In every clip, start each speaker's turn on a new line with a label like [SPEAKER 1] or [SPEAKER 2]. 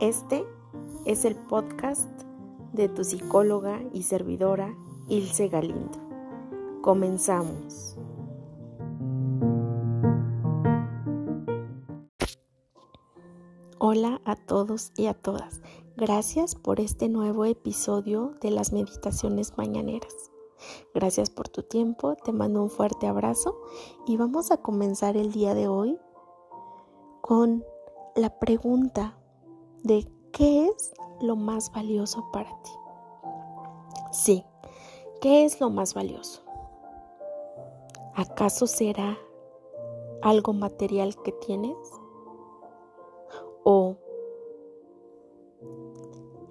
[SPEAKER 1] Este es el podcast de tu psicóloga y servidora Ilse Galindo. Comenzamos. Hola a todos y a todas. Gracias por este nuevo episodio de las meditaciones mañaneras. Gracias por tu tiempo, te mando un fuerte abrazo y vamos a comenzar el día de hoy con la pregunta de qué es lo más valioso para ti. Sí, ¿qué es lo más valioso? ¿Acaso será algo material que tienes? ¿O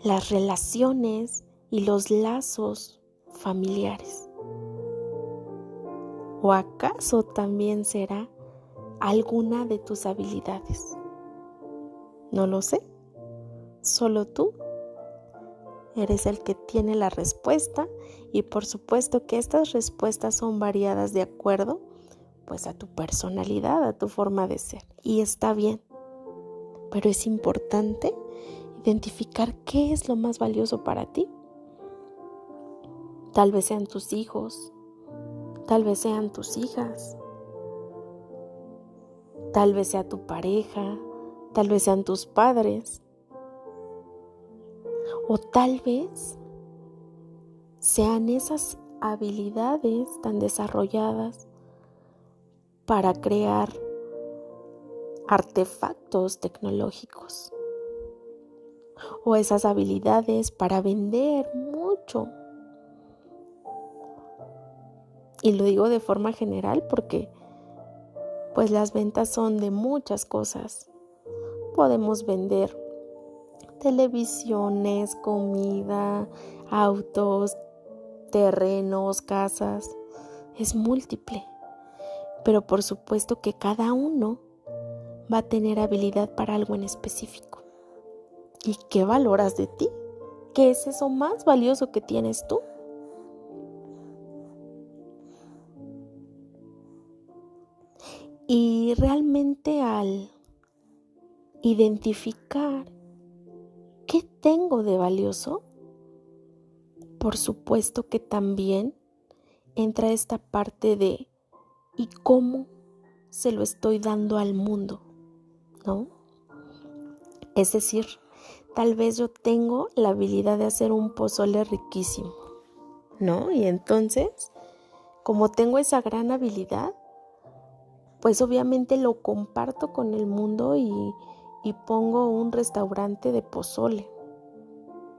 [SPEAKER 1] las relaciones y los lazos familiares? ¿O acaso también será alguna de tus habilidades? No lo sé. Solo tú eres el que tiene la respuesta y por supuesto que estas respuestas son variadas de acuerdo pues a tu personalidad, a tu forma de ser. Y está bien. Pero es importante identificar qué es lo más valioso para ti Tal vez sean tus hijos, tal vez sean tus hijas, tal vez sea tu pareja, tal vez sean tus padres, o tal vez sean esas habilidades tan desarrolladas para crear artefactos tecnológicos o esas habilidades para vender mucho Y lo digo de forma general porque pues las ventas son de muchas cosas. Podemos vender televisiones, comida, autos, terrenos, casas. Es múltiple. Pero por supuesto que cada uno va a tener habilidad para algo en específico. ¿Y qué valoras de ti? ¿Qué es eso más valioso que tienes tú? Y realmente al identificar qué tengo de valioso, por supuesto que también entra esta parte de ¿y cómo se lo estoy dando al mundo? ¿No? Es decir, tal vez yo tengo la habilidad de hacer un pozole riquísimo, ¿no? Y entonces, como tengo esa gran habilidad, pues obviamente lo comparto con el mundo y, pongo un restaurante de pozole,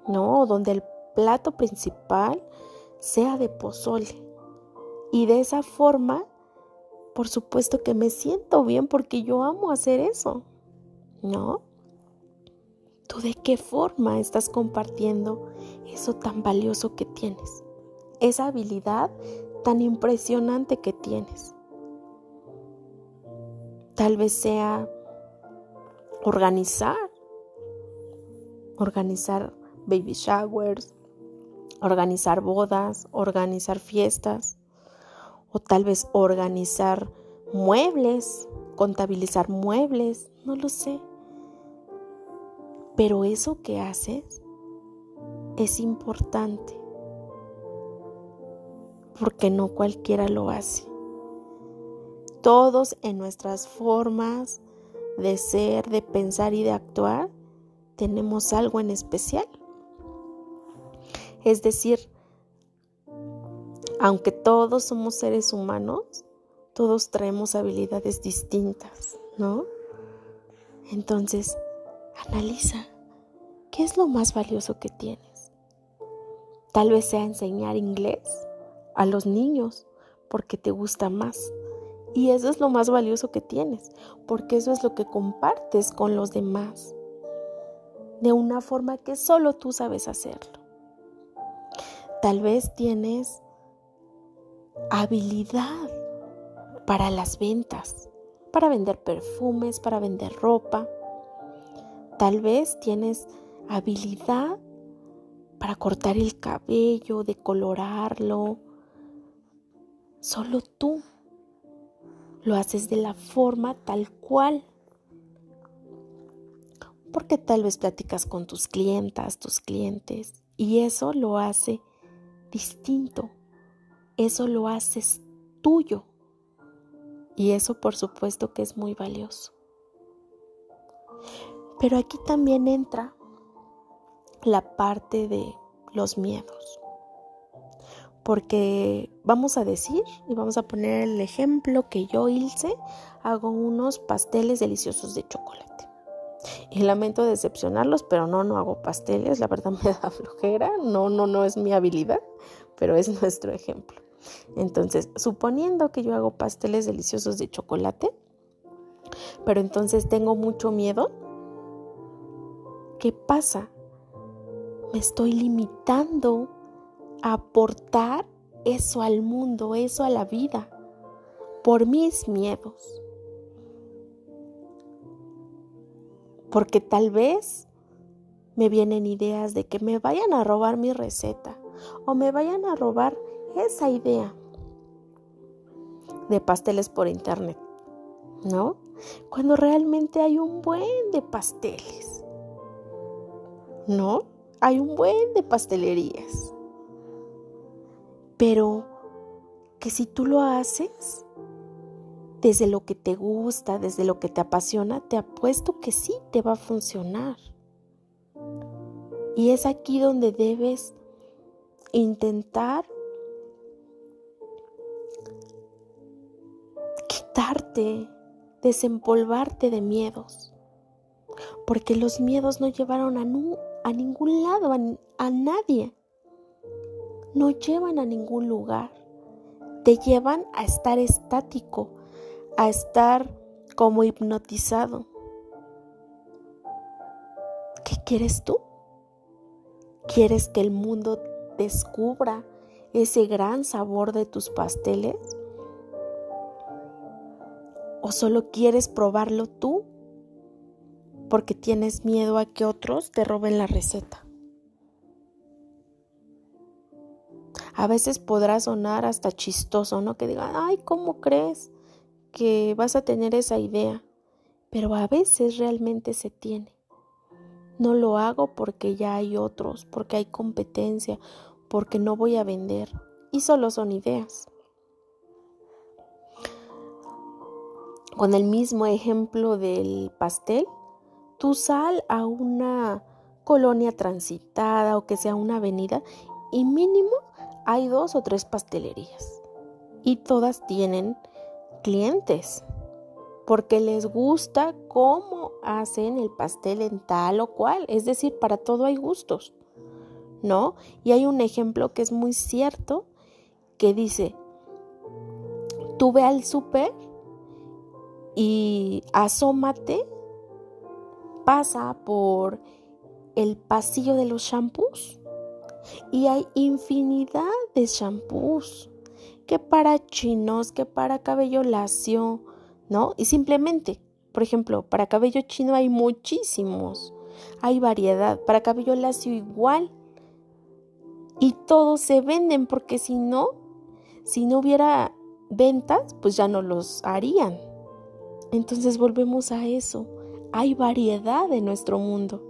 [SPEAKER 1] ¿no? Donde el plato principal sea de pozole. Y de esa forma, por supuesto que me siento bien porque yo amo hacer eso, ¿no? ¿Tú de qué forma estás compartiendo eso tan valioso que tienes? Esa habilidad tan impresionante que tienes. Tal vez sea organizar, organizar baby showers, organizar bodas, organizar fiestas, o tal vez organizar muebles, contabilizar muebles, no lo sé. Pero eso que haces es importante, porque no cualquiera lo hace. Todos en nuestras formas de ser, de pensar y de actuar tenemos algo en especial. Es decir, aunque todos somos seres humanos, todos traemos habilidades distintas, ¿no? Entonces, analiza, ¿qué es lo más valioso que tienes? Tal vez sea enseñar inglés a los niños porque te gusta más y eso es lo más valioso que tienes, porque eso es lo que compartes con los demás, de una forma que solo tú sabes hacerlo. Tal vez tienes habilidad para las ventas, para vender perfumes, para vender ropa. Tal vez tienes habilidad para cortar el cabello, decolorarlo. Solo tú lo haces de la forma tal cual. porque tal vez platicas con tus clientas, tus clientes, y eso lo hace distinto, eso lo haces tuyo, y eso por supuesto que es muy valioso. Pero aquí también entra la parte de los miedos. Porque vamos a decir y vamos a poner el ejemplo que yo, Ilse, hago unos pasteles deliciosos de chocolate. Y lamento decepcionarlos, pero no, no hago pasteles, la verdad me da flojera, no, no, no es mi habilidad, pero es nuestro ejemplo. Entonces, suponiendo que yo hago pasteles deliciosos de chocolate, pero entonces tengo mucho miedo, ¿qué pasa? Me estoy limitando aportar eso al mundo, eso a la vida, por mis miedos. Porque tal vez me vienen ideas de que me vayan a robar mi receta o me vayan a robar esa idea de pasteles por internet, ¿no? Cuando realmente hay un buen de pasteles, ¿no? Hay un buen de pastelerías. Pero que si tú lo haces desde lo que te gusta, desde lo que te apasiona, te apuesto que sí te va a funcionar. Y es aquí donde debes intentar quitarte, desempolvarte de miedos, porque los miedos no llevaron a, a ningún lado, a nadie no llevan a ningún lugar. Te llevan a estar estático, a estar como hipnotizado. ¿Qué quieres tú? ¿Quieres que el mundo descubra ese gran sabor de tus pasteles? ¿O solo quieres probarlo tú porque tienes miedo a que otros te roben la receta? A veces podrá sonar hasta chistoso, ¿no? Que digan, ay, ¿cómo crees que vas a tener esa idea? Pero a veces realmente se tiene. No lo hago porque ya hay otros, porque hay competencia, porque no voy a vender. Y solo son ideas. Con el mismo ejemplo del pastel, tú sal a una colonia transitada o que sea una avenida y mínimo hay dos o tres pastelerías y todas tienen clientes porque les gusta cómo hacen el pastel en tal o cual. Es decir, para todo hay gustos, ¿no? Y hay un ejemplo que es muy cierto que dice, tú ve al súper y asómate, pasa por el pasillo de los shampoos y hay infinidad de shampoos, que para chinos, que para cabello lacio, ¿no? Y simplemente, por ejemplo, para cabello chino hay muchísimos, hay variedad, para cabello lacio igual. Y todos se venden porque si no, si no hubiera ventas, pues ya no los harían. Entonces volvemos a eso. Hay variedad en nuestro mundo.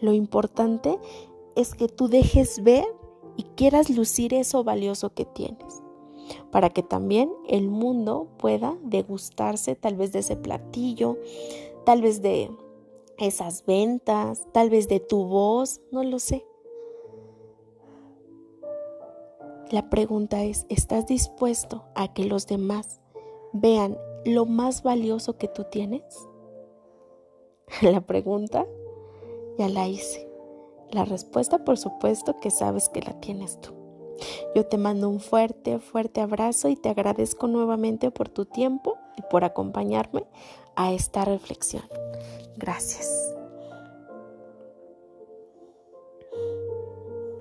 [SPEAKER 1] Lo importante es que tú dejes ver y quieras lucir eso valioso que tienes, para que también el mundo pueda degustarse tal vez de ese platillo, tal vez de esas ventas, tal vez de tu voz, no lo sé. La pregunta es, ¿estás dispuesto a que los demás vean lo más valioso que tú tienes? La pregunta ya la hice. La respuesta, por supuesto, que sabes que la tienes tú. Yo te mando un fuerte, fuerte abrazo y te agradezco nuevamente por tu tiempo y por acompañarme a esta reflexión. Gracias.